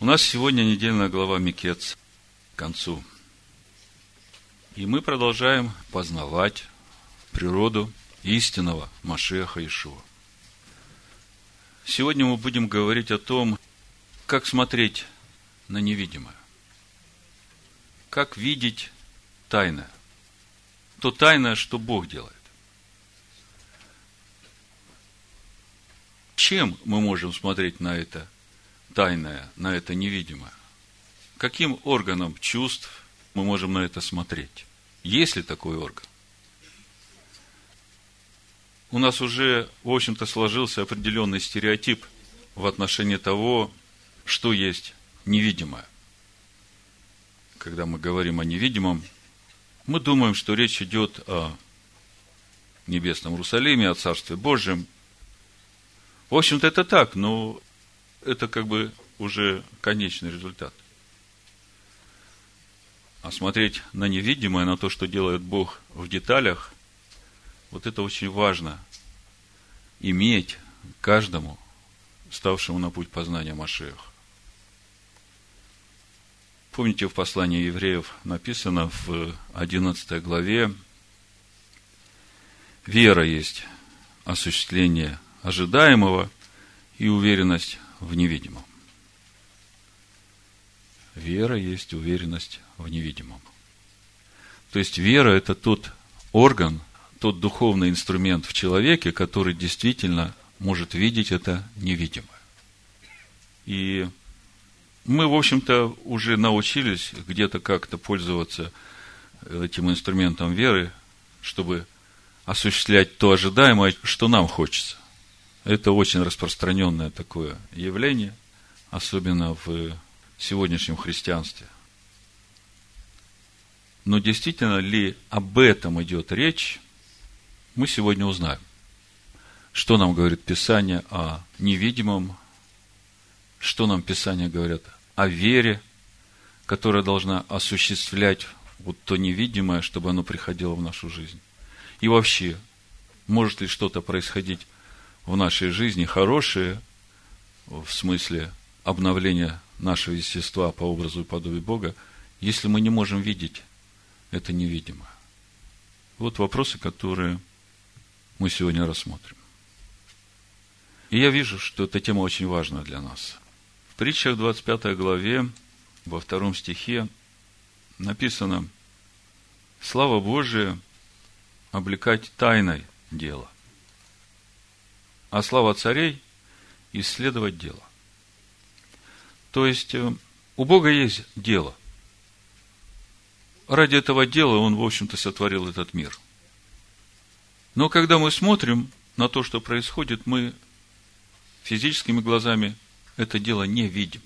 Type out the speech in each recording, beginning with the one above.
У нас сегодня недельная глава Микец к концу. И мы продолжаем познавать природу истинного Машеха Ишуа. Сегодня мы будем говорить о том, как смотреть на невидимое. Как видеть тайное. То тайное, что Бог делает. Чем мы можем смотреть на это тайное, на это невидимое? Каким органом чувств мы можем на это смотреть? Есть ли такой орган? У нас уже, в общем-то, сложился определенный стереотип в отношении того, что есть невидимое. Когда мы говорим о невидимом, мы думаем, что речь идет о небесном Иерусалиме, о Царстве Божьем. В общем-то, это так, но это как бы уже конечный результат. А смотреть на невидимое, на то, что делает Бог в деталях, вот это очень важно. Иметь каждому, ставшему на путь познания Машеха. Помните, в послании евреев написано в 11 главе, вера есть осуществление ожидаемого и уверенность в невидимом. Вера есть уверенность в невидимом. То есть вера – это тот орган, тот духовный инструмент в человеке, который действительно может видеть это невидимое. И мы, в общем-то, уже научились где-то как-то пользоваться этим инструментом веры, чтобы осуществлять то ожидаемое, что нам хочется. Это очень распространенное такое явление, особенно в сегодняшнем христианстве. Но действительно ли об этом идет речь, мы сегодня узнаем. Что нам говорит Писание о невидимом, что нам Писание говорит о вере, которая должна осуществлять вот то невидимое, чтобы оно приходило в нашу жизнь. И вообще, может ли что-то происходить в нашей жизни хорошее, в смысле обновления нашего естества по образу и подобию Бога, если мы не можем видеть это невидимое? Вот вопросы, которые мы сегодня рассмотрим. И я вижу, что эта тема очень важна для нас. В притчах 25 главе, во втором стихе написано «Слава Божия облекать тайной дело, а слава царей исследовать дело». То есть, э, у Бога есть дело. Ради этого дела Он, в общем-то, сотворил этот мир. Но когда мы смотрим на то, что происходит, мы физическими глазами это дело не видим.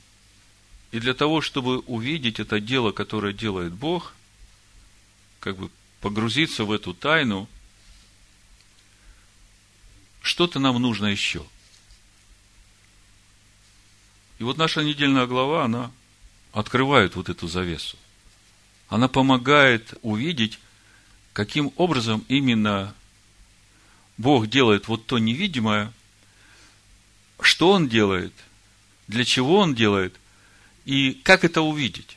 И для того, чтобы увидеть это дело, которое делает Бог, как бы погрузиться в эту тайну, что-то нам нужно еще. И вот наша недельная глава, она открывает вот эту завесу. Она помогает увидеть, каким образом именно Бог делает вот то невидимое – что он делает, для чего он делает и как это увидеть.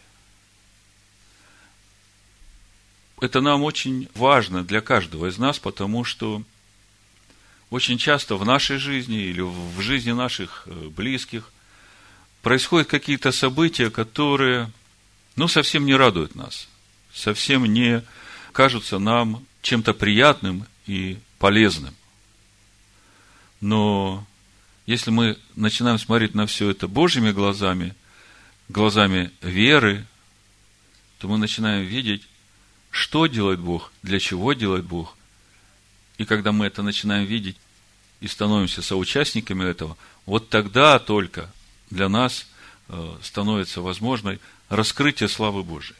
Это нам очень важно для каждого из нас, потому что очень часто в нашей жизни или в жизни наших э, близких происходят какие-то события, которые, ну, совсем не радуют нас, совсем не кажутся нам чем-то приятным и полезным. Но если мы начинаем смотреть на все это Божьими глазами, глазами веры, то мы начинаем видеть, что делает Бог, для чего делает Бог. И когда мы это начинаем видеть и становимся соучастниками этого, вот тогда только для нас э, становится возможной раскрытие славы Божией.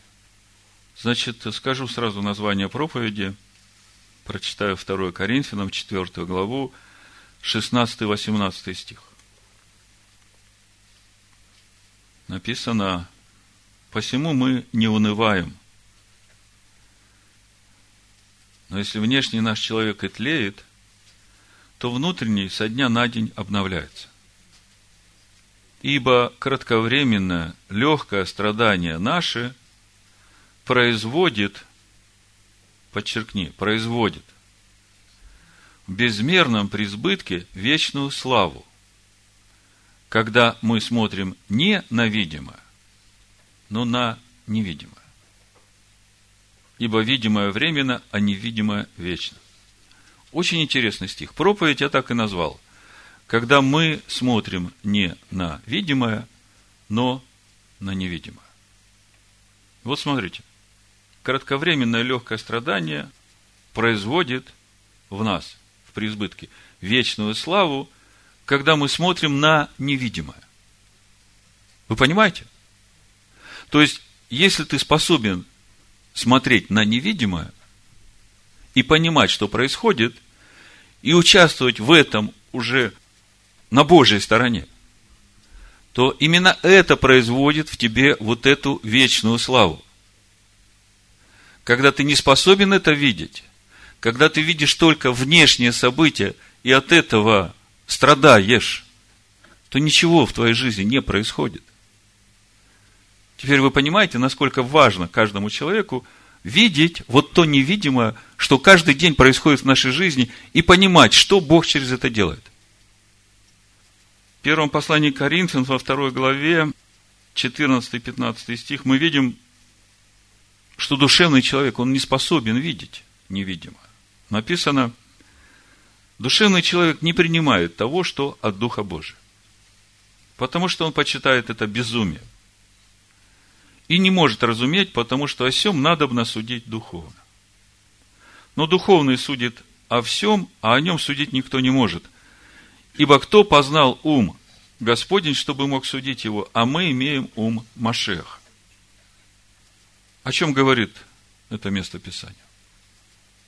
Значит, скажу сразу название проповеди, прочитаю 2 Коринфянам, 4 главу, 16-18 стих. Написано, посему мы не унываем. Но если внешний наш человек и тлеет, то внутренний со дня на день обновляется. Ибо кратковременное, легкое страдание наше производит, подчеркни, производит в безмерном преизбытке вечную славу, когда мы смотрим не на видимое, но на невидимое. Ибо видимое временно, а невидимое вечно. Очень интересный стих. Проповедь я так и назвал. Когда мы смотрим не на видимое, но на невидимое. Вот смотрите. Кратковременное легкое страдание производит в нас, в преизбытке, вечную славу, когда мы смотрим на невидимое. Вы понимаете? То есть, если ты способен смотреть на невидимое и понимать, что происходит, и участвовать в этом уже на Божьей стороне, то именно это производит в тебе вот эту вечную славу. Когда ты не способен это видеть, когда ты видишь только внешние события и от этого страдаешь, то ничего в твоей жизни не происходит. Теперь вы понимаете, насколько важно каждому человеку видеть вот то невидимое, что каждый день происходит в нашей жизни, и понимать, что Бог через это делает. В первом послании Коринфян во второй главе, 14-15 стих, мы видим, что душевный человек, он не способен видеть невидимое. Написано, душевный человек не принимает того, что от Духа Божия, потому что он почитает это безумием и не может разуметь, потому что о всем надо судить духовно. Но духовный судит о всем, а о нем судить никто не может. Ибо кто познал ум Господень, чтобы мог судить его, а мы имеем ум Машех. О чем говорит это место Писания?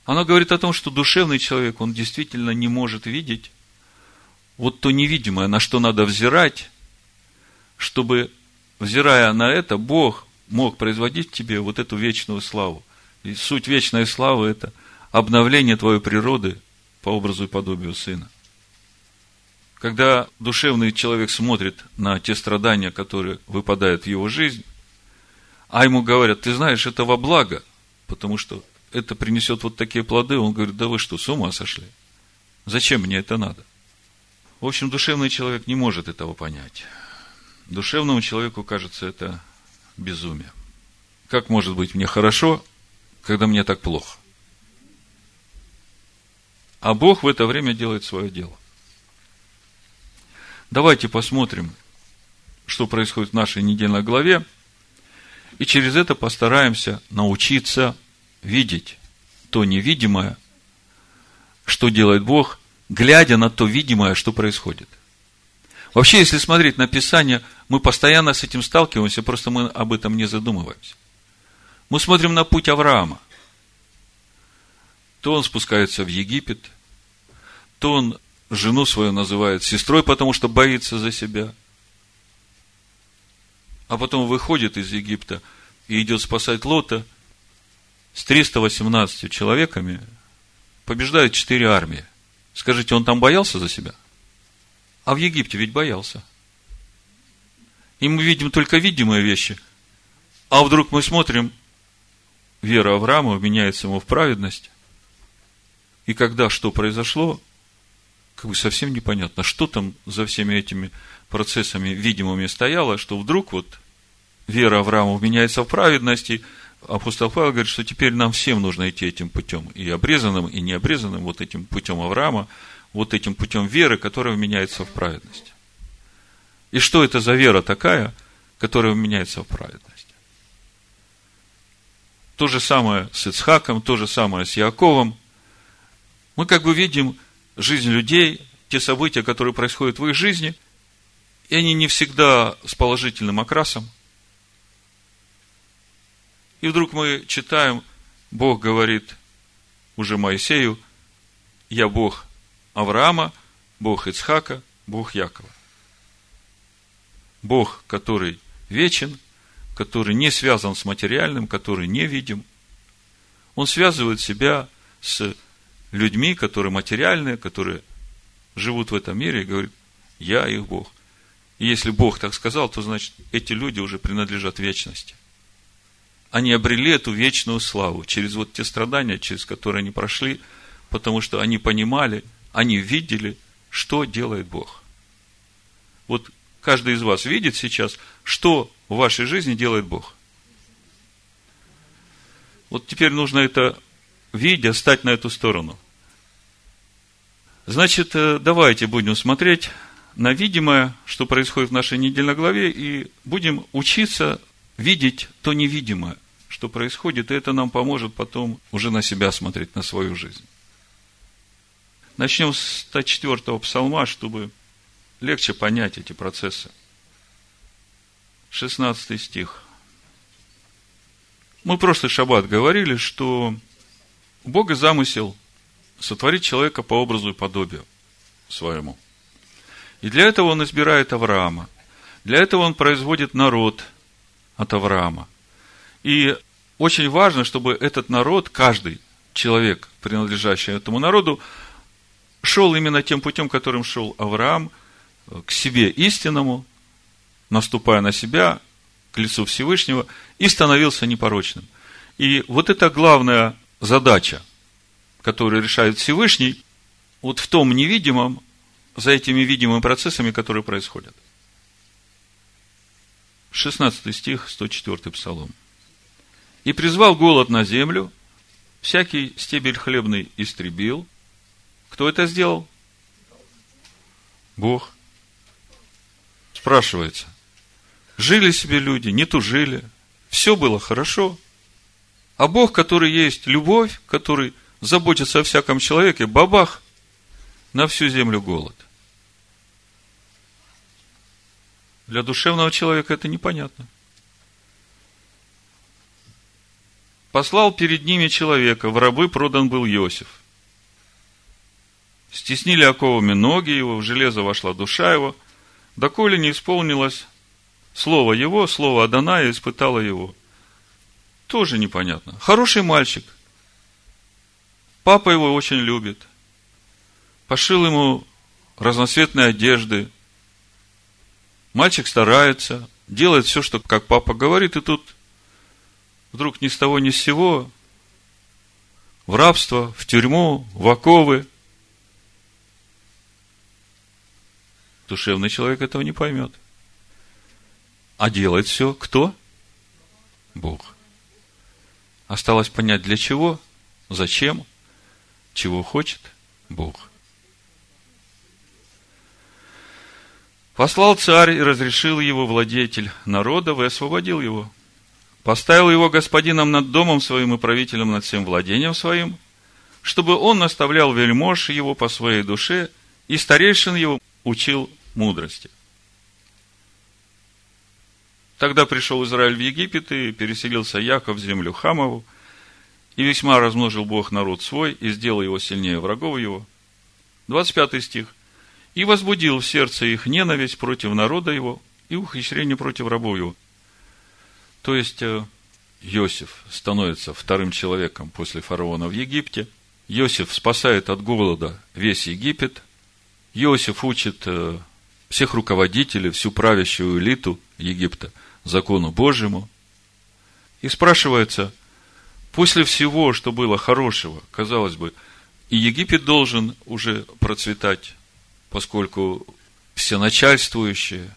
Оно говорит о том, что душевный человек, он действительно не может видеть вот то невидимое, на что надо взирать, чтобы, взирая на это, Бог мог производить в тебе вот эту вечную славу. И суть вечной славы – это обновление твоей природы по образу и подобию Сына. Когда душевный человек смотрит на те страдания, которые выпадают в его жизнь, а ему говорят, ты знаешь, это во благо, потому что это принесет вот такие плоды, он говорит, да вы что, с ума сошли? Зачем мне это надо? В общем, душевный человек не может этого понять. Душевному человеку кажется это безумие. Как может быть мне хорошо, когда мне так плохо? А Бог в это время делает свое дело. Давайте посмотрим, что происходит в нашей недельной главе, и через это постараемся научиться видеть то невидимое, что делает Бог, глядя на то видимое, что происходит. Вообще, если смотреть на Писание, мы постоянно с этим сталкиваемся, просто мы об этом не задумываемся. Мы смотрим на путь Авраама. То он спускается в Египет, то он жену свою называет сестрой, потому что боится за себя. А потом выходит из Египта и идет спасать Лота с 318 человеками, побеждает четыре армии. Скажите, он там боялся за себя? А в Египте ведь боялся. И мы видим только видимые вещи. А вдруг мы смотрим, вера Авраама меняется ему в праведность. И когда что произошло, как бы совсем непонятно, что там за всеми этими процессами видимыми стояло, что вдруг вот вера Авраама меняется в праведности, апостол Павел говорит, что теперь нам всем нужно идти этим путем, и обрезанным, и необрезанным, вот этим путем Авраама, вот этим путем веры, которая меняется в праведность. И что это за вера такая, которая меняется в праведность? То же самое с Ицхаком, то же самое с Яковом. Мы как бы видим жизнь людей, те события, которые происходят в их жизни, и они не всегда с положительным окрасом. И вдруг мы читаем, Бог говорит уже Моисею, я Бог Авраама, Бог Ицхака, Бог Якова. Бог, который вечен, который не связан с материальным, который не видим. Он связывает себя с людьми, которые материальные, которые живут в этом мире, и говорит, я их Бог. И если Бог так сказал, то значит, эти люди уже принадлежат вечности. Они обрели эту вечную славу через вот те страдания, через которые они прошли, потому что они понимали, они видели, что делает Бог. Вот каждый из вас видит сейчас, что в вашей жизни делает Бог. Вот теперь нужно это, видя, стать на эту сторону. Значит, э, давайте будем смотреть на видимое, что происходит в нашей недельной главе, и будем учиться видеть то невидимое, что происходит, и это нам поможет потом уже на себя смотреть, на свою жизнь. Начнем с 104-го псалма, чтобы легче понять эти процессы. 16 стих. Мы просто шаббат говорили, что Бога замысел сотворить человека по образу и подобию своему. И для этого он избирает Авраама. Для этого он производит народ от Авраама. И очень важно, чтобы этот народ, каждый человек, принадлежащий этому народу, шел именно тем путем, которым шел Авраам, к себе истинному, наступая на себя, к лицу Всевышнего, и становился непорочным. И вот это главная задача, которую решает Всевышний, вот в том невидимом, за этими видимыми процессами, которые происходят. 16 стих, 104 псалом. «И призвал голод на землю, всякий стебель хлебный истребил». Кто это сделал? Бог. Спрашивается, жили себе люди, не тужили, все было хорошо. А Бог, который есть любовь, который заботится о всяком человеке, бабах, на всю землю голод. Для душевного человека это непонятно. Послал перед ними человека, в рабы продан был Иосиф. Стеснили оковами ноги его, в железо вошла душа его, доколе не исполнилось слово его, слово Адоная испытало его. Тоже непонятно. Хороший мальчик. Папа его очень любит. Пошил ему разноцветные одежды. Мальчик старается, делает все, что как папа говорит, и тут вдруг ни с того ни с сего в рабство, в тюрьму, в оковы. Душевный человек этого не поймет. А делает все кто? Бог. Осталось понять, для чего, зачем, чего хочет Бог. Послал царь и разрешил его владетель народов и освободил его. Поставил его господином над домом своим и правителем над всем владением своим, чтобы он наставлял вельмож его по своей душе и старейшин его учил мудрости. Тогда пришел Израиль в Египет и переселился Яков в землю Хамову, и весьма размножил Бог народ свой, и сделал его сильнее врагов его. 25 стих. И возбудил в сердце их ненависть против народа его и ухищрение против рабов его. То есть, э, Иосиф становится вторым человеком после фараона в Египте. Иосиф спасает от голода весь Египет. Иосиф учит э, всех руководителей, всю правящую элиту Египта – закону Божьему. И спрашивается, после всего, что было хорошего, казалось бы, и Египет должен уже процветать, поскольку все начальствующие,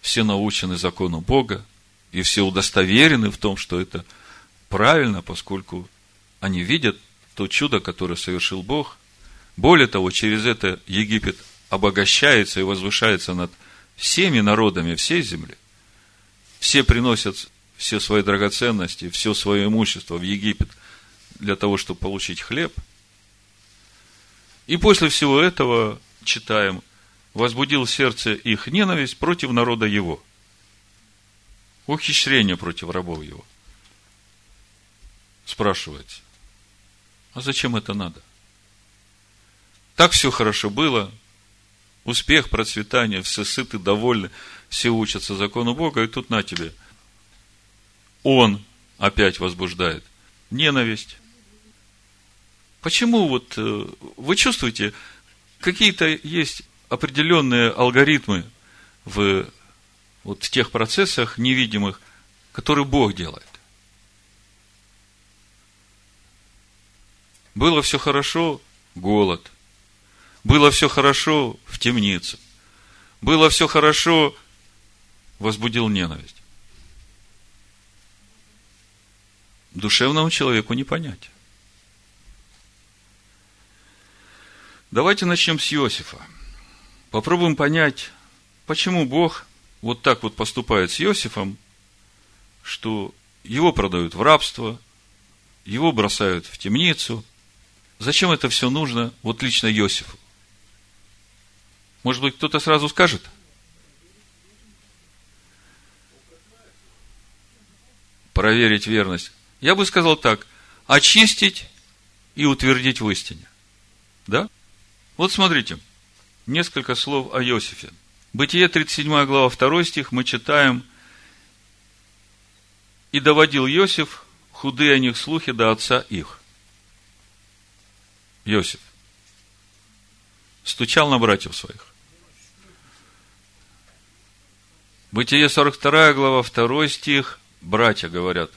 все научены закону Бога, и все удостоверены в том, что это правильно, поскольку они видят то чудо, которое совершил Бог. Более того, через это Египет обогащается и возвышается над всеми народами всей земли – все приносят все свои драгоценности, все свое имущество в Египет для того, чтобы получить хлеб. И после всего этого, читаем, возбудил сердце их ненависть против народа его. Ухищрение против рабов его. Спрашивается, а зачем это надо? Так все хорошо было, успех, процветание, все сыты, довольны – все учатся закону Бога, и тут на тебе. Он опять возбуждает ненависть. Почему вот э, вы чувствуете, какие-то есть определенные алгоритмы в вот в тех процессах невидимых, которые Бог делает. Было все хорошо – голод. Было все хорошо – в темнице. Было все хорошо – возбудил ненависть. Душевному человеку не понять. Давайте начнем с Иосифа. Попробуем понять, почему Бог вот так вот поступает с Иосифом, что его продают в рабство, его бросают в темницу. Зачем это все нужно вот лично Иосифу? Может быть, кто-то сразу скажет? Проверить верность. Я бы сказал так. Очистить и утвердить в истине. Да? Вот смотрите, несколько слов о Иосифе. Бытие 37 глава 2 стих мы читаем «И доводил Иосиф худые о них слухи до отца их». Иосиф стучал на братьев своих. Бытие 42 глава 2 стих, братья говорят,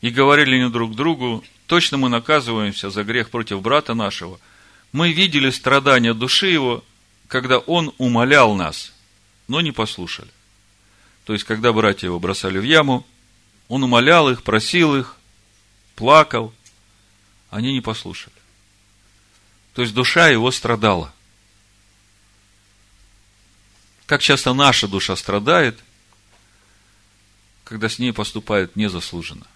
и говорили не друг другу, точно мы наказываемся за грех против брата нашего – мы видели страдания души его, когда он умолял нас, но не послушали. То есть, когда братья его бросали в яму, он умолял их, просил их, плакал, они не послушали. То есть, душа его страдала. Как часто наша душа страдает, когда с ней поступает незаслуженно.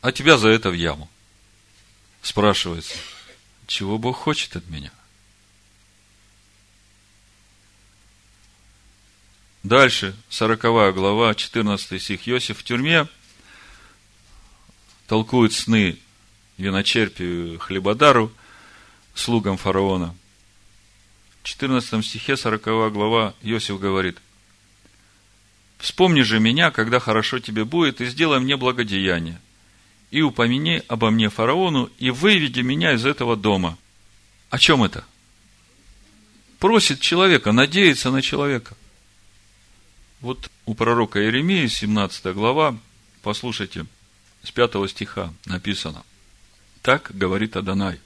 А тебя за это в яму – спрашивается, чего Бог хочет от меня? Дальше, 40 глава, 14 стих. Иосиф в тюрьме толкует сны виночерпию хлебодару, слугам фараона. В 14 стихе 40 глава Иосиф говорит, «Вспомни же меня, когда хорошо тебе будет, и сделай мне благодеяние, и упомяни обо мне фараону, и выведи меня из этого дома. О чем это? Просит человека, надеется на человека. Вот у пророка Иеремии, 17 глава, послушайте, с 5 стиха написано. Так говорит Адонай.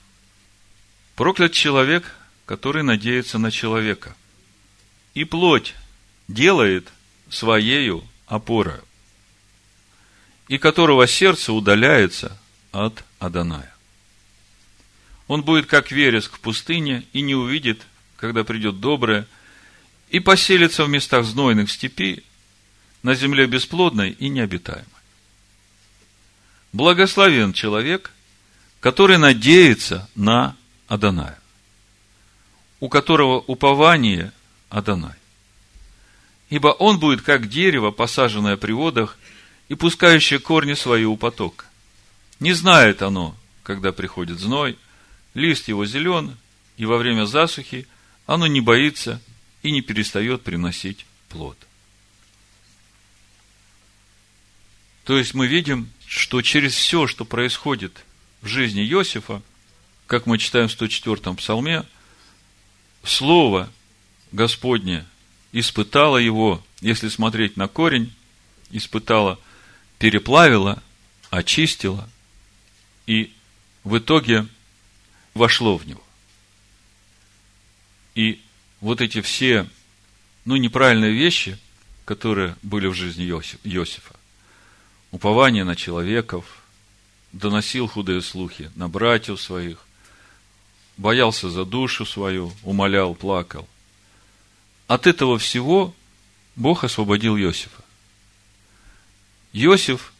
Проклят человек, который надеется на человека, и плоть делает своею опорою и которого сердце удаляется от Аданая. Он будет как вереск в пустыне и не увидит, когда придет доброе, и поселится в местах знойных степи, на земле бесплодной и необитаемой. Благословен человек, который надеется на Аданая, у которого упование Аданай. Ибо он будет как дерево, посаженное при водах, и пускающее корни свои у потока. Не знает оно, когда приходит зной, лист его зелен, и во время засухи оно не боится и не перестает приносить плод. То есть мы видим, что через все, что происходит в жизни Иосифа, как мы читаем в 104-м псалме, Слово Господне испытало его, если смотреть на корень, испытало – переплавило, очистило и в итоге вошло в него. И вот эти все, ну, неправильные вещи, которые были в жизни Иосифа, упование на человеков, доносил худые слухи на братьев своих, боялся за душу свою, умолял, плакал. От этого всего Бог освободил Иосифа. Иосиф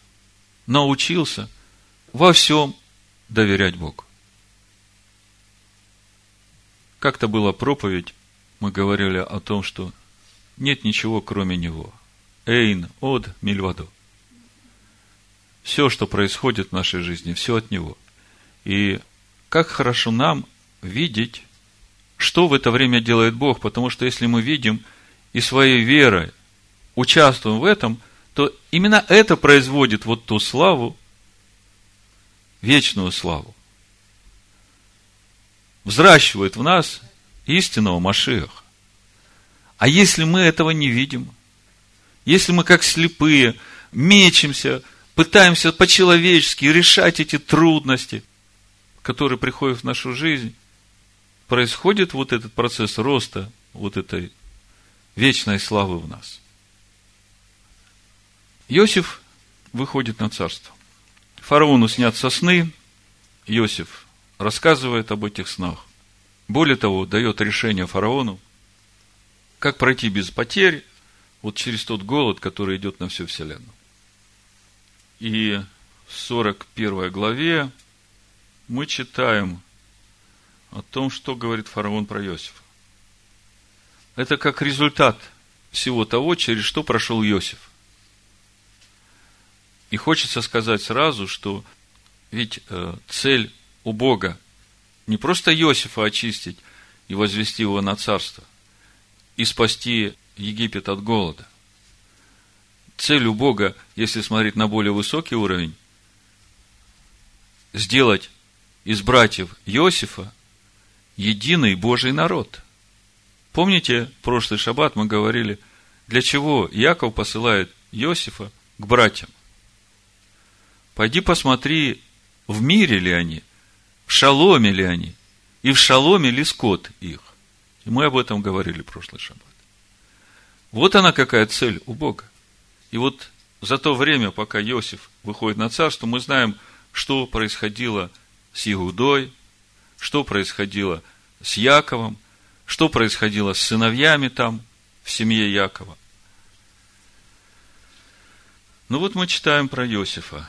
научился во всем доверять Богу. Как-то была проповедь, мы говорили о том, что нет ничего, кроме Него. Эйн, от, мильвадо. Все, что происходит в нашей жизни, все от Него. И как хорошо нам видеть, что в это время делает Бог, потому что если мы видим и своей верой участвуем в этом – то именно это производит вот ту славу, вечную славу. Взращивает в нас истинного Машиаха. А если мы этого не видим, если мы как слепые мечемся, пытаемся по-человечески решать эти трудности, которые приходят в нашу жизнь, происходит вот этот процесс роста вот этой вечной славы в нас. Иосиф выходит на царство. Фараону снят со сны, Иосиф рассказывает об этих снах. Более того, дает решение фараону, как пройти без потерь вот через тот голод, который идет на всю вселенную. И в 41 главе мы читаем о том, что говорит фараон про Иосифа. Это как результат всего того, через что прошел Иосиф. И хочется сказать сразу, что ведь э, цель у Бога не просто Иосифа очистить и возвести его на царство, и спасти Египет от голода. Цель у Бога, если смотреть на более высокий уровень, сделать из братьев Иосифа единый Божий народ. Помните, прошлый шаббат мы говорили, для чего Яков посылает Иосифа к братьям? Пойди посмотри, в мире ли они, в шаломе ли они, и в шаломе ли скот их. И мы об этом говорили прошлый шаббат. Вот она какая цель у Бога. И вот за то время, пока Иосиф выходит на царство, мы знаем, что происходило с Иудой, что происходило с Яковом, что происходило с сыновьями там, в семье Якова. Ну вот мы читаем про Иосифа.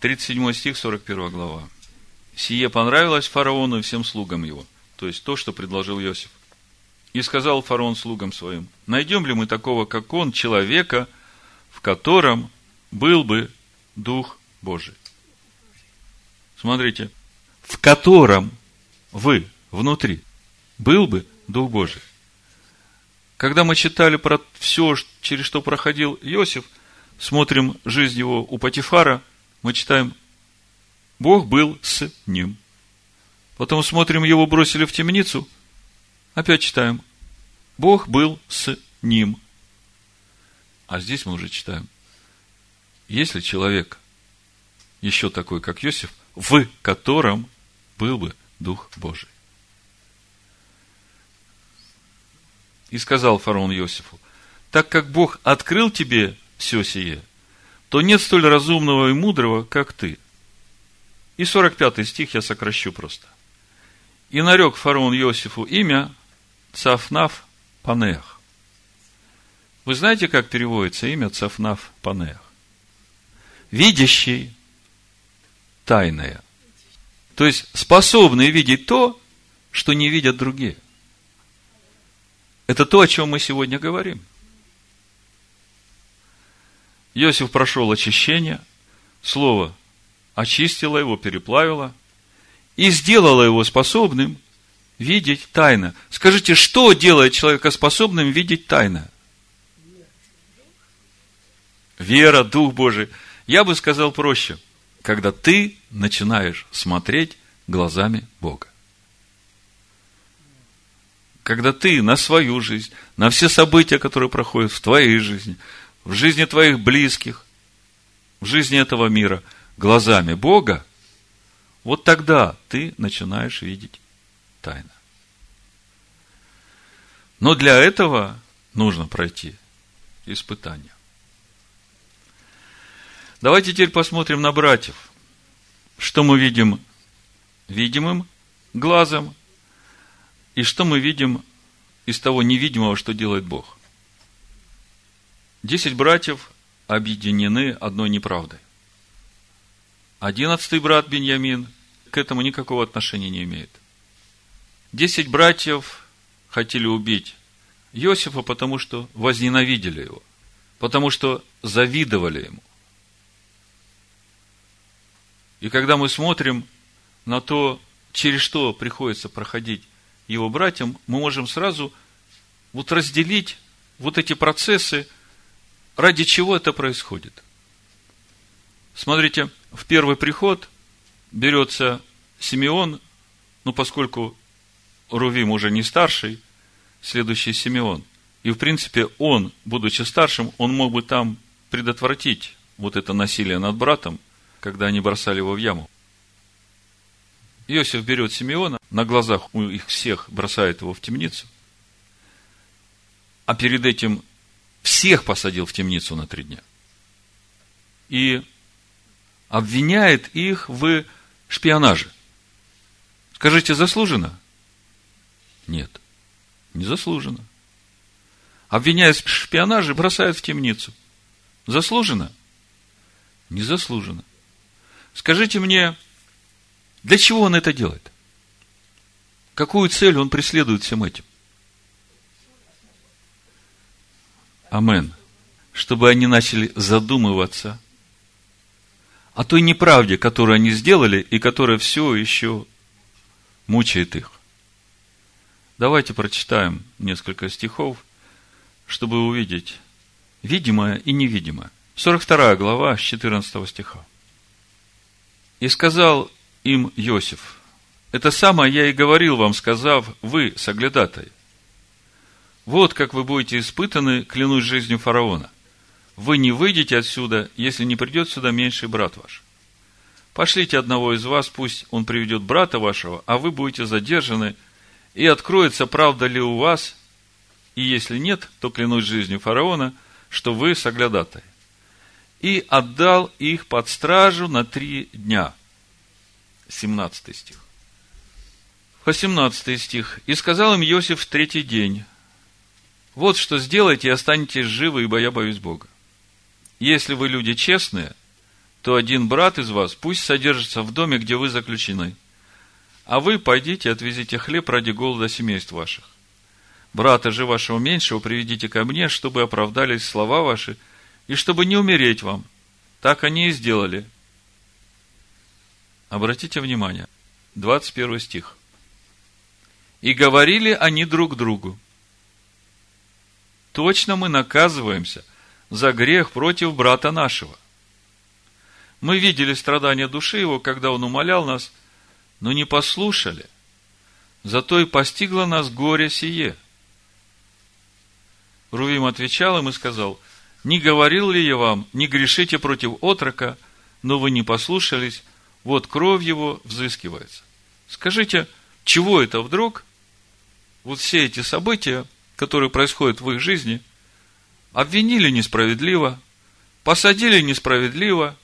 37 стих, 41 глава. «Сие понравилось фараону и всем слугам его». То есть, то, что предложил Иосиф. «И сказал фараон слугам своим, найдем ли мы такого, как он, человека, в котором был бы Дух Божий?» Смотрите, в котором вы внутри был бы Дух Божий. Когда мы читали про все, через что проходил Иосиф, смотрим жизнь его у Патифара, мы читаем, Бог был с ним. Потом смотрим, его бросили в темницу, опять читаем, Бог был с ним. А здесь мы уже читаем, если человек еще такой, как Иосиф, в котором был бы Дух Божий. И сказал фараон Иосифу, так как Бог открыл тебе все сие, то нет столь разумного и мудрого, как ты. И 45 стих я сокращу просто. И нарек фараон Иосифу имя Цафнаф Панех. Вы знаете, как переводится имя Цафнаф Панех? Видящий тайное. То есть, способный видеть то, что не видят другие. Это то, о чем мы сегодня говорим. Иосиф прошел очищение, слово очистило его, переплавило и сделало его способным видеть тайно. Скажите, что делает человека способным видеть тайно? Вера, Дух Божий. Я бы сказал проще, когда ты начинаешь смотреть глазами Бога. Когда ты на свою жизнь, на все события, которые проходят в твоей жизни, в жизни твоих близких, в жизни этого мира, глазами Бога, вот тогда ты начинаешь видеть тайно. Но для этого нужно пройти испытание. Давайте теперь посмотрим на братьев. Что мы видим видимым глазом, и что мы видим из того невидимого, что делает Бог. Десять братьев объединены одной неправдой. Одиннадцатый брат Беньямин к этому никакого отношения не имеет. Десять братьев хотели убить Иосифа, потому что возненавидели его, потому что завидовали ему. И когда мы смотрим на то, через что приходится проходить его братьям, мы можем сразу вот разделить вот эти процессы – Ради чего это происходит? Смотрите, в первый приход берется Симеон, ну, поскольку Рувим уже не старший, следующий Симеон. И, в принципе, он, будучи старшим, он мог бы там предотвратить вот это насилие над братом, когда они бросали его в яму. Иосиф берет Симеона, на глазах у их всех бросает его в темницу, а перед этим всех посадил в темницу на три дня. И обвиняет их в шпионаже. Скажите, заслуженно? Нет, не заслуженно. Обвиняет в шпионаже, бросают в темницу. Заслуженно? Не заслуженно. Скажите мне, для чего он это делает? Какую цель он преследует всем этим? Амен. Чтобы они начали задумываться о той неправде, которую они сделали и которая все еще мучает их. Давайте прочитаем несколько стихов, чтобы увидеть видимое и невидимое. 42 глава с 14 стиха. «И сказал им Иосиф, это самое я и говорил вам, сказав, вы, соглядатай. Вот как вы будете испытаны, клянусь жизнью фараона. Вы не выйдете отсюда, если не придет сюда меньший брат ваш. Пошлите одного из вас, пусть он приведет брата вашего, а вы будете задержаны, и откроется, правда ли у вас, и если нет, то клянусь жизнью фараона, что вы соглядатай. И отдал их под стражу на три дня. 17 стих. 18 стих. И сказал им Иосиф в третий день, вот что сделайте, и останетесь живы, ибо я боюсь Бога. Если вы люди честные, то один брат из вас пусть содержится в доме, где вы заключены. А вы пойдите, отвезите хлеб ради голода семейств ваших. Брата же вашего меньшего приведите ко мне, чтобы оправдались слова ваши, и чтобы не умереть вам. Так они и сделали. Обратите внимание, 21 стих. И говорили они друг другу. Точно мы наказываемся за грех против брата нашего. Мы видели страдания души его, когда он умолял нас, но не послушали. Зато и постигло нас горе сие. Рувим отвечал им и сказал, не говорил ли я вам, не грешите против отрока, но вы не послушались, вот кровь его взыскивается. Скажите, чего это вдруг вот все эти события, которые происходят в их жизни, обвинили несправедливо, посадили несправедливо,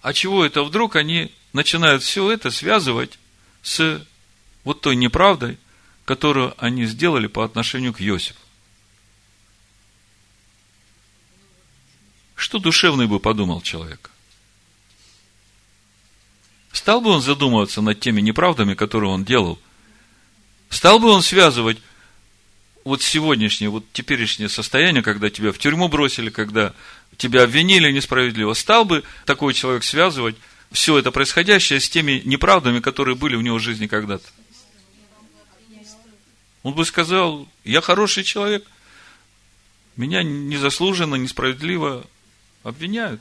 а чего это вдруг они начинают все это связывать с вот той неправдой, которую они сделали по отношению к Иосифу. Что душевный бы подумал человек? Стал бы он задумываться над теми неправдами, которые он делал – Стал бы он связывать вот сегодняшнее, вот теперешнее состояние, когда тебя в тюрьму бросили, когда тебя обвинили несправедливо, стал бы такой человек связывать все это происходящее с теми неправдами, которые были в него в жизни когда-то? Он бы сказал, я хороший человек, меня незаслуженно, несправедливо обвиняют.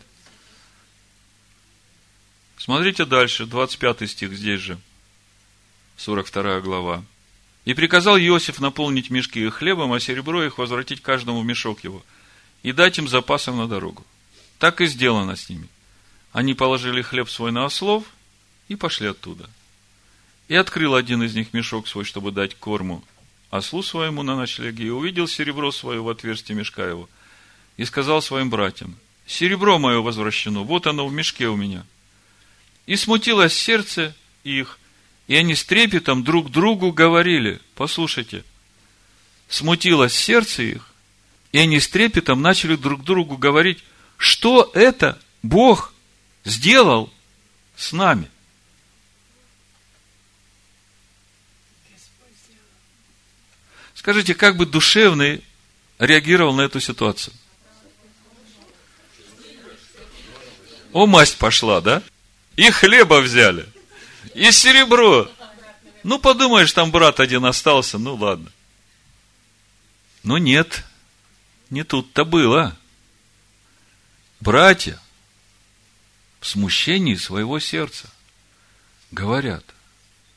Смотрите дальше, 25 стих здесь же, 42 глава. И приказал Иосиф наполнить мешки их хлебом, а серебро их возвратить каждому в мешок его, и дать им запасом на дорогу. Так и сделано с ними. Они положили хлеб свой на ослов и пошли оттуда. И открыл один из них мешок свой, чтобы дать корму ослу своему на ночлеге, и увидел серебро свое в отверстии мешка его, и сказал своим братьям, серебро мое возвращено, вот оно в мешке у меня. И смутилось сердце их, и они с трепетом друг другу говорили, послушайте, смутилось сердце их, и они с трепетом начали друг другу говорить, что это Бог сделал с нами. Скажите, как бы душевный реагировал на эту ситуацию? О, масть пошла, да? И хлеба взяли. И серебро. Ну, подумаешь, там брат один остался, ну ладно. Но нет, не тут-то было. Братья в смущении своего сердца говорят,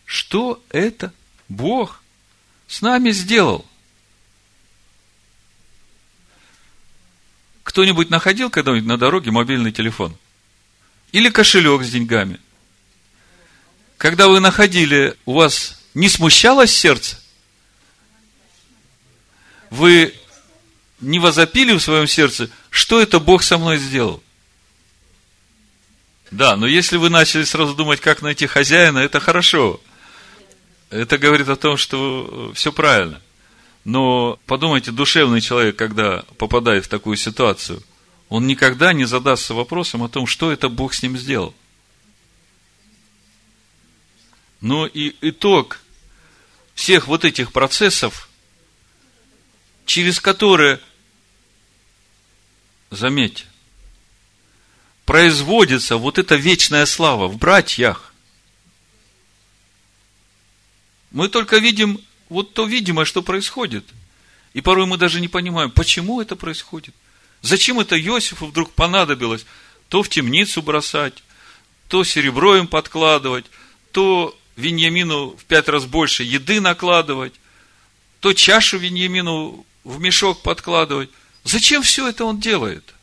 что это Бог с нами сделал? Кто-нибудь находил когда-нибудь на дороге мобильный телефон? Или кошелек с деньгами? Когда вы находили, у вас не смущалось сердце? Вы не возопили в своем сердце, что это Бог со мной сделал? Да, но если вы начали сразу думать, как найти хозяина, это хорошо. Это говорит о том, что все правильно. Но подумайте, душевный человек, когда попадает в такую ситуацию, он никогда не задастся вопросом о том, что это Бог с ним сделал. Но и итог всех вот этих процессов, через которые, заметьте, производится вот эта вечная слава в братьях. Мы только видим вот то видимое, что происходит. И порой мы даже не понимаем, почему это происходит. Зачем это Иосифу вдруг понадобилось то в темницу бросать, то серебро им подкладывать, то Веньямину в пять раз больше еды накладывать, то чашу Веньямину в мешок подкладывать. Зачем все это он делает?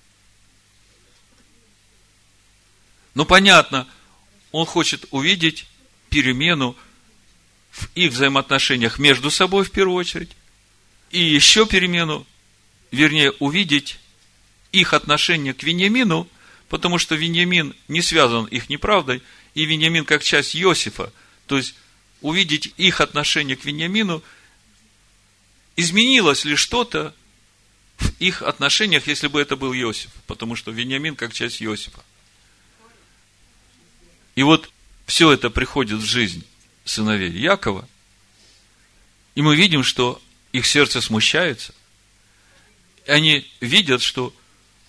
Ну, понятно, он хочет увидеть перемену в их взаимоотношениях между собой в первую очередь, и еще перемену, вернее, увидеть их отношение к Вениамину, потому что Вениамин не связан их неправдой, и Вениамин как часть Иосифа, то есть увидеть их отношение к Вениамину, изменилось ли что-то в их отношениях, если бы это был Иосиф, потому что Вениамин как часть Иосифа. И вот все это приходит в жизнь сыновей Якова, и мы видим, что их сердце смущается. И они видят, что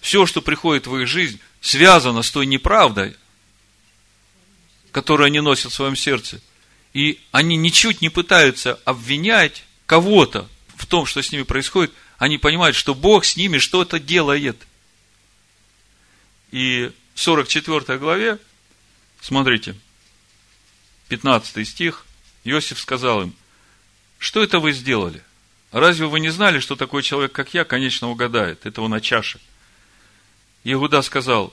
все, что приходит в их жизнь, связано с той неправдой, которую они носят в своем сердце. И они ничуть не пытаются обвинять кого-то в том, что с ними происходит. Они понимают, что Бог с ними что-то делает. И в 44 главе Смотрите, 15 стих, Иосиф сказал им, что это вы сделали? Разве вы не знали, что такой человек, как я, конечно, угадает? Это он о чаше. Иуда сказал,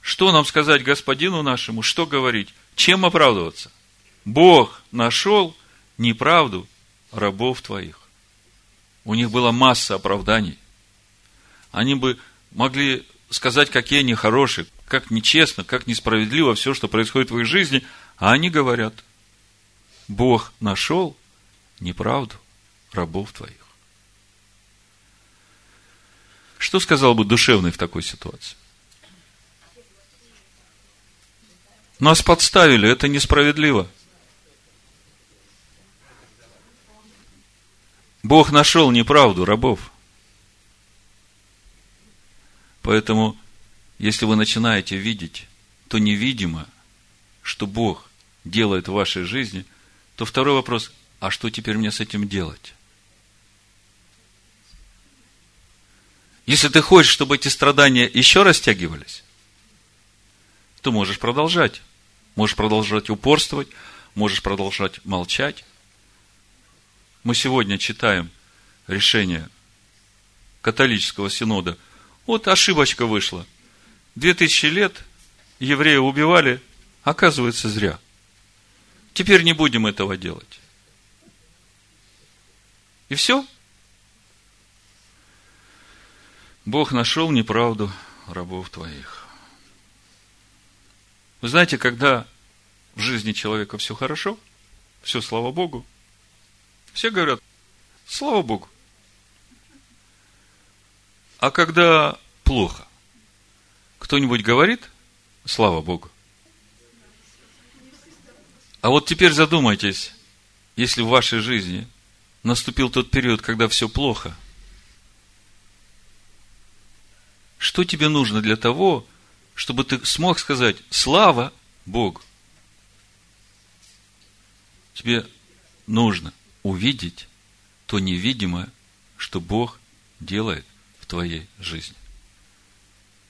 что нам сказать господину нашему, что говорить, чем оправдываться? Бог нашел неправду рабов твоих. У них была масса оправданий. Они бы могли сказать, какие они хорошие, как нечестно, как несправедливо все, что происходит в их жизни, а они говорят, Бог нашел неправду рабов твоих. Что сказал бы душевный в такой ситуации? Нас подставили, это несправедливо. Бог нашел неправду рабов. Поэтому если вы начинаете видеть то невидимо, что Бог делает в вашей жизни, то второй вопрос, а что теперь мне с этим делать? Если ты хочешь, чтобы эти страдания еще растягивались, то можешь продолжать. Можешь продолжать упорствовать, можешь продолжать молчать. Мы сегодня читаем решение католического синода. Вот ошибочка вышла – Две тысячи лет евреи убивали, оказывается, зря. Теперь не будем этого делать. И все. Бог нашел неправду рабов твоих. Вы знаете, когда в жизни человека все хорошо, все слава Богу, все говорят, слава Богу. А когда плохо, кто-нибудь говорит? Слава Богу. А вот теперь задумайтесь, если в вашей жизни наступил тот период, когда все плохо, что тебе нужно для того, чтобы ты смог сказать «Слава Богу»? Тебе нужно увидеть то невидимое, что Бог делает в твоей жизни.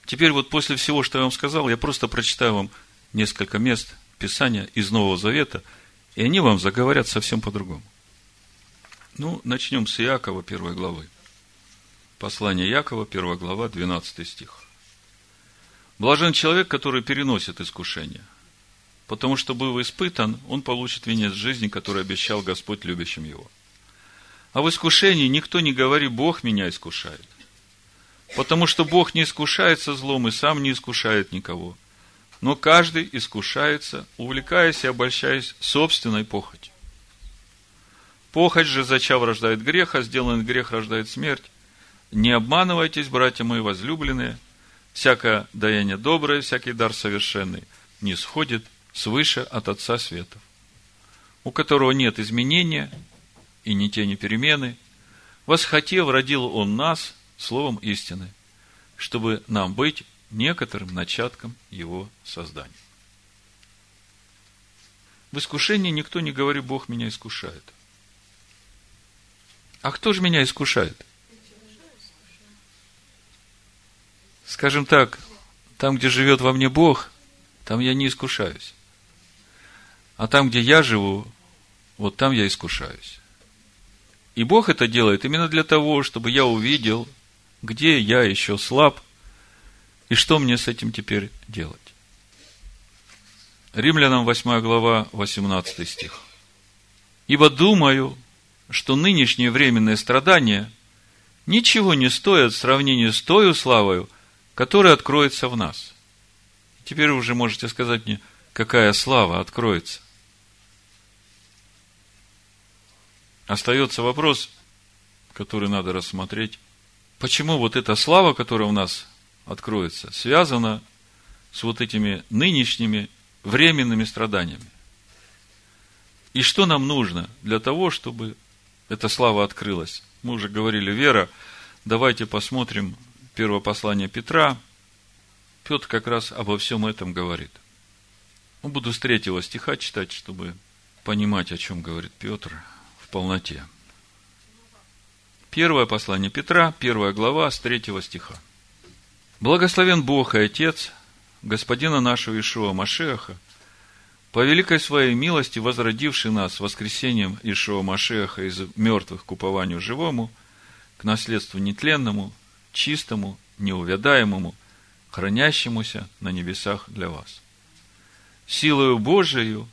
Теперь вот после всего, что я вам сказал, я просто прочитаю вам несколько мест Писания из Нового Завета, и они вам заговорят совсем по-другому. Ну, начнем с Иакова, первой главы. Послание Якова, 1 глава, 12 стих. Блажен человек, который переносит искушение, потому что, был испытан, он получит венец жизни, который обещал Господь любящим его. А в искушении никто не говорит, Бог меня искушает. Потому что Бог не искушается злом и сам не искушает никого. Но каждый искушается, увлекаясь и обольщаясь собственной похотью. Похоть же, зачав, рождает грех, а сделанный грех рождает смерть. Не обманывайтесь, братья мои возлюбленные, всякое даяние доброе, всякий дар совершенный не сходит свыше от Отца Светов, у которого нет изменения и ни тени перемены, восхотев, родил Он нас словом истины, чтобы нам быть некоторым начатком Его создания. В искушении никто не говорит, Бог меня искушает. А кто же меня искушает? Скажем так, там, где живет во мне Бог, там я не искушаюсь. А там, где я живу, вот там я искушаюсь. И Бог это делает именно для того, чтобы я увидел, где я еще слаб, и что мне с этим теперь делать. Римлянам 8 глава, 18 стих. «Ибо думаю, что нынешние временные страдания ничего не стоят в сравнении с той славою, который откроется в нас. Теперь вы уже можете сказать мне, какая слава откроется. Остается вопрос, который надо рассмотреть. Почему вот эта слава, которая у нас откроется, связана с вот этими нынешними временными страданиями? И что нам нужно для того, чтобы эта слава открылась? Мы уже говорили, вера. Давайте посмотрим первое послание Петра, Петр как раз обо всем этом говорит. Ну, буду с третьего стиха читать, чтобы понимать, о чем говорит Петр в полноте. Первое послание Петра, первая глава, с третьего стиха. Благословен Бог и Отец, Господина нашего Ишуа Машеха, по великой своей милости возродивший нас воскресением Ишуа Машеха из мертвых к упованию живому, к наследству нетленному, чистому, неувядаемому, хранящемуся на небесах для вас. Силою Божию,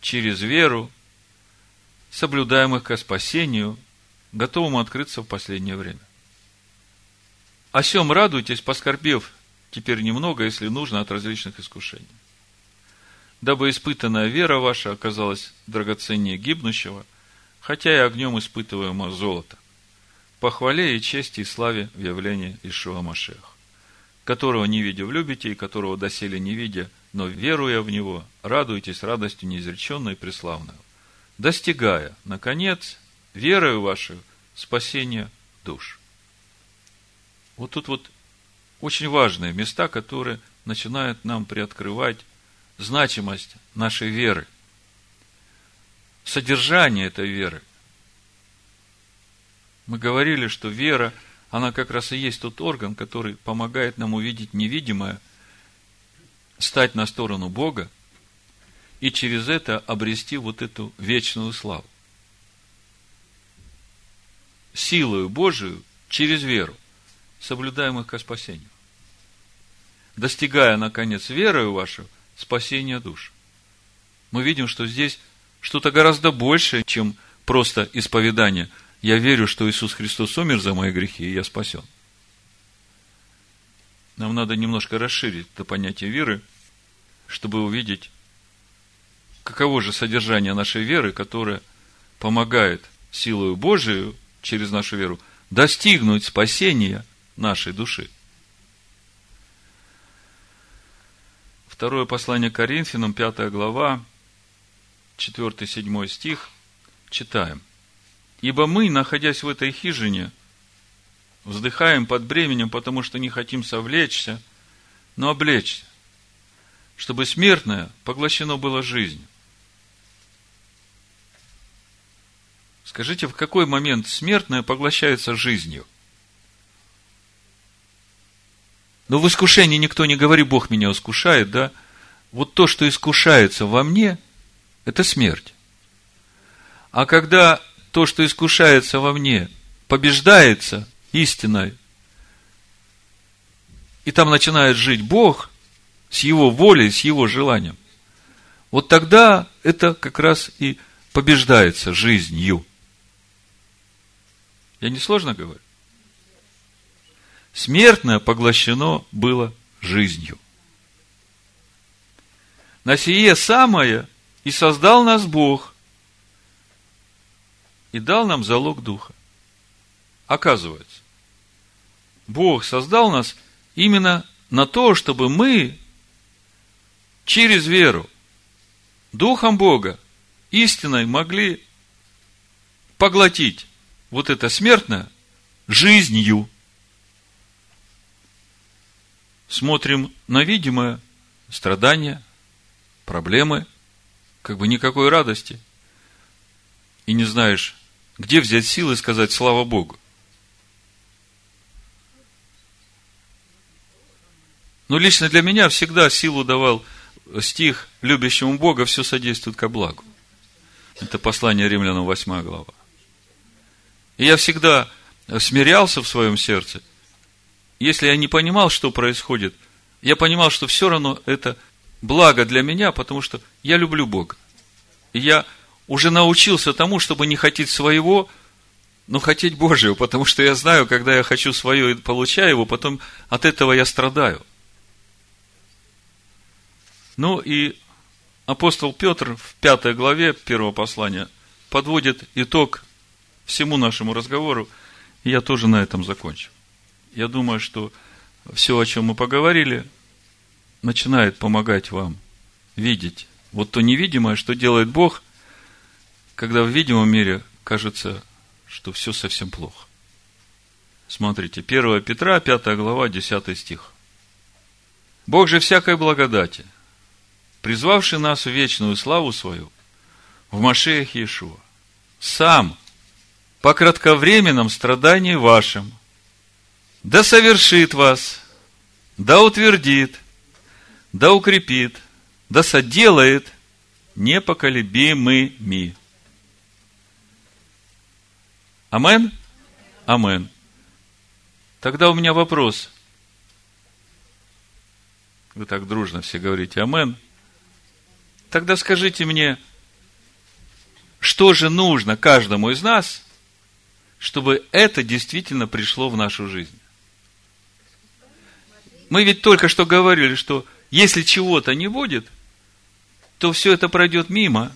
через веру, соблюдаемых ко спасению, готовому открыться в последнее время. О сем радуйтесь, поскорбев теперь немного, если нужно, от различных искушений. Дабы испытанная вера ваша оказалась драгоценнее гибнущего, хотя и огнем испытываемого золота, похвале и чести и славе в явлении Ишуа Машех, которого не видя влюбите и которого доселе не видя, но веруя в Него, радуйтесь радостью неизреченной и преславной, достигая, наконец, верою вашей спасения душ. Вот тут вот очень важные места, которые начинают нам приоткрывать значимость нашей веры, содержание этой веры – мы говорили, что вера, она как раз и есть тот орган, который помогает нам увидеть невидимое, стать на сторону Бога и через это обрести вот эту вечную славу. Силою Божию через веру, соблюдаемых ко спасению. Достигая, наконец, верою вашу, спасения душ. Мы видим, что здесь что-то гораздо большее, чем просто исповедание – я верю, что Иисус Христос умер за мои грехи, и я спасен. Нам надо немножко расширить это понятие веры, чтобы увидеть, каково же содержание нашей веры, которая помогает силою Божию через нашу веру достигнуть спасения нашей души. Второе послание Коринфянам, пятая глава, 4-7 стих, читаем – Ибо мы, находясь в этой хижине, вздыхаем под бременем, потому что не хотим совлечься, но облечься, чтобы смертное поглощено было жизнью. Скажите, в какой момент смертное поглощается жизнью? Но в искушении никто не говорит, Бог меня искушает, да? Вот то, что искушается во мне, это смерть. А когда то, что искушается во мне, побеждается истиной, и там начинает жить Бог с Его волей, с Его желанием, вот тогда это как раз и побеждается жизнью. Я не сложно говорю? Смертное поглощено было жизнью. На сие самое и создал нас Бог и дал нам залог Духа. Оказывается, Бог создал нас именно на то, чтобы мы через веру Духом Бога, истиной могли поглотить вот это смертное жизнью. Смотрим на видимое страдание, проблемы, как бы никакой радости. И не знаешь, где взять силы сказать слава Богу. Но лично для меня всегда силу давал стих «Любящему Бога все содействует ко благу». Это послание римлянам 8 глава. И я всегда смирялся в своем сердце. Если я не понимал, что происходит, я понимал, что все равно это благо для меня, потому что я люблю Бога. И я уже научился тому, чтобы не хотеть своего, но хотеть Божьего, потому что я знаю, когда я хочу свое и получаю его, потом от этого я страдаю. Ну и апостол Петр в пятой главе первого послания подводит итог всему нашему разговору, и я тоже на этом закончу. Я думаю, что все, о чем мы поговорили, начинает помогать вам видеть вот то невидимое, что делает Бог, когда в видимом мире кажется, что все совсем плохо. Смотрите, 1 Петра, 5 глава, 10 стих. Бог же всякой благодати – призвавший нас в вечную славу свою, в Машеях Иешуа, сам по кратковременном страдании вашим, да совершит вас, да утвердит, да укрепит, да соделает непоколебимыми. Амен? Амен. Тогда у меня вопрос. Вы так дружно все говорите Амен. Тогда скажите мне, что же нужно каждому из нас, чтобы это действительно пришло в нашу жизнь? Мы ведь только что говорили, что если чего-то не будет, то все это пройдет мимо,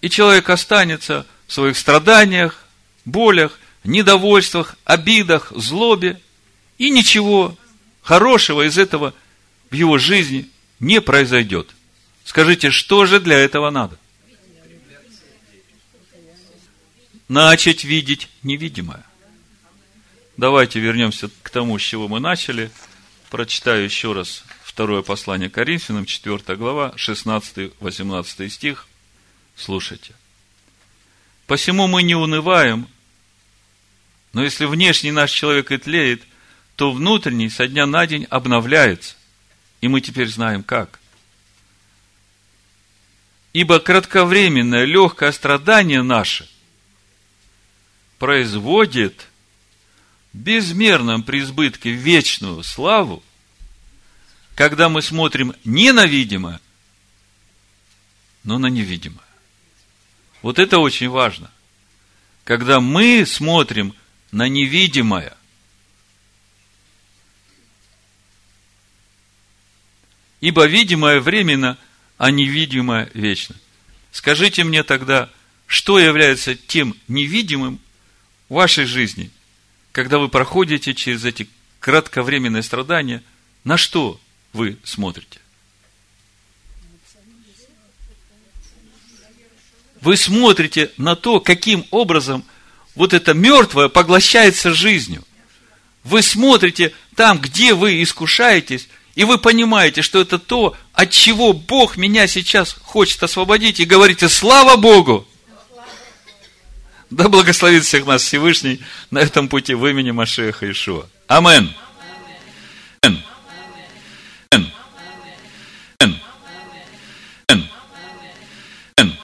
и человек останется в своих страданиях, болях, недовольствах, обидах, злобе, и ничего хорошего из этого в его жизни не произойдет. Скажите, что же для этого надо? Начать видеть невидимое. Давайте вернемся к тому, с чего мы начали. Прочитаю еще раз второе послание Коринфянам, 4 глава, 16-18 стих. Слушайте. Посему мы не унываем, но если внешний наш человек и тлеет, то внутренний со дня на день обновляется. И мы теперь знаем как. Ибо кратковременное легкое страдание наше производит безмерном преизбытке вечную славу, когда мы смотрим не на видимое, но на невидимое. Вот это очень важно. Когда мы смотрим на невидимое, ибо видимое временно – а невидимое вечно. Скажите мне тогда, что является тем невидимым в вашей жизни, когда вы проходите через эти кратковременные страдания, на что вы смотрите? Вы смотрите на то, каким образом вот это мертвое поглощается жизнью. Вы смотрите там, где вы искушаетесь, и вы понимаете, что это то, от чего Бог меня сейчас хочет освободить, и говорите, слава Богу! Да благословит всех нас Всевышний на этом пути в имени Машеха Ишуа. Амин. Амин.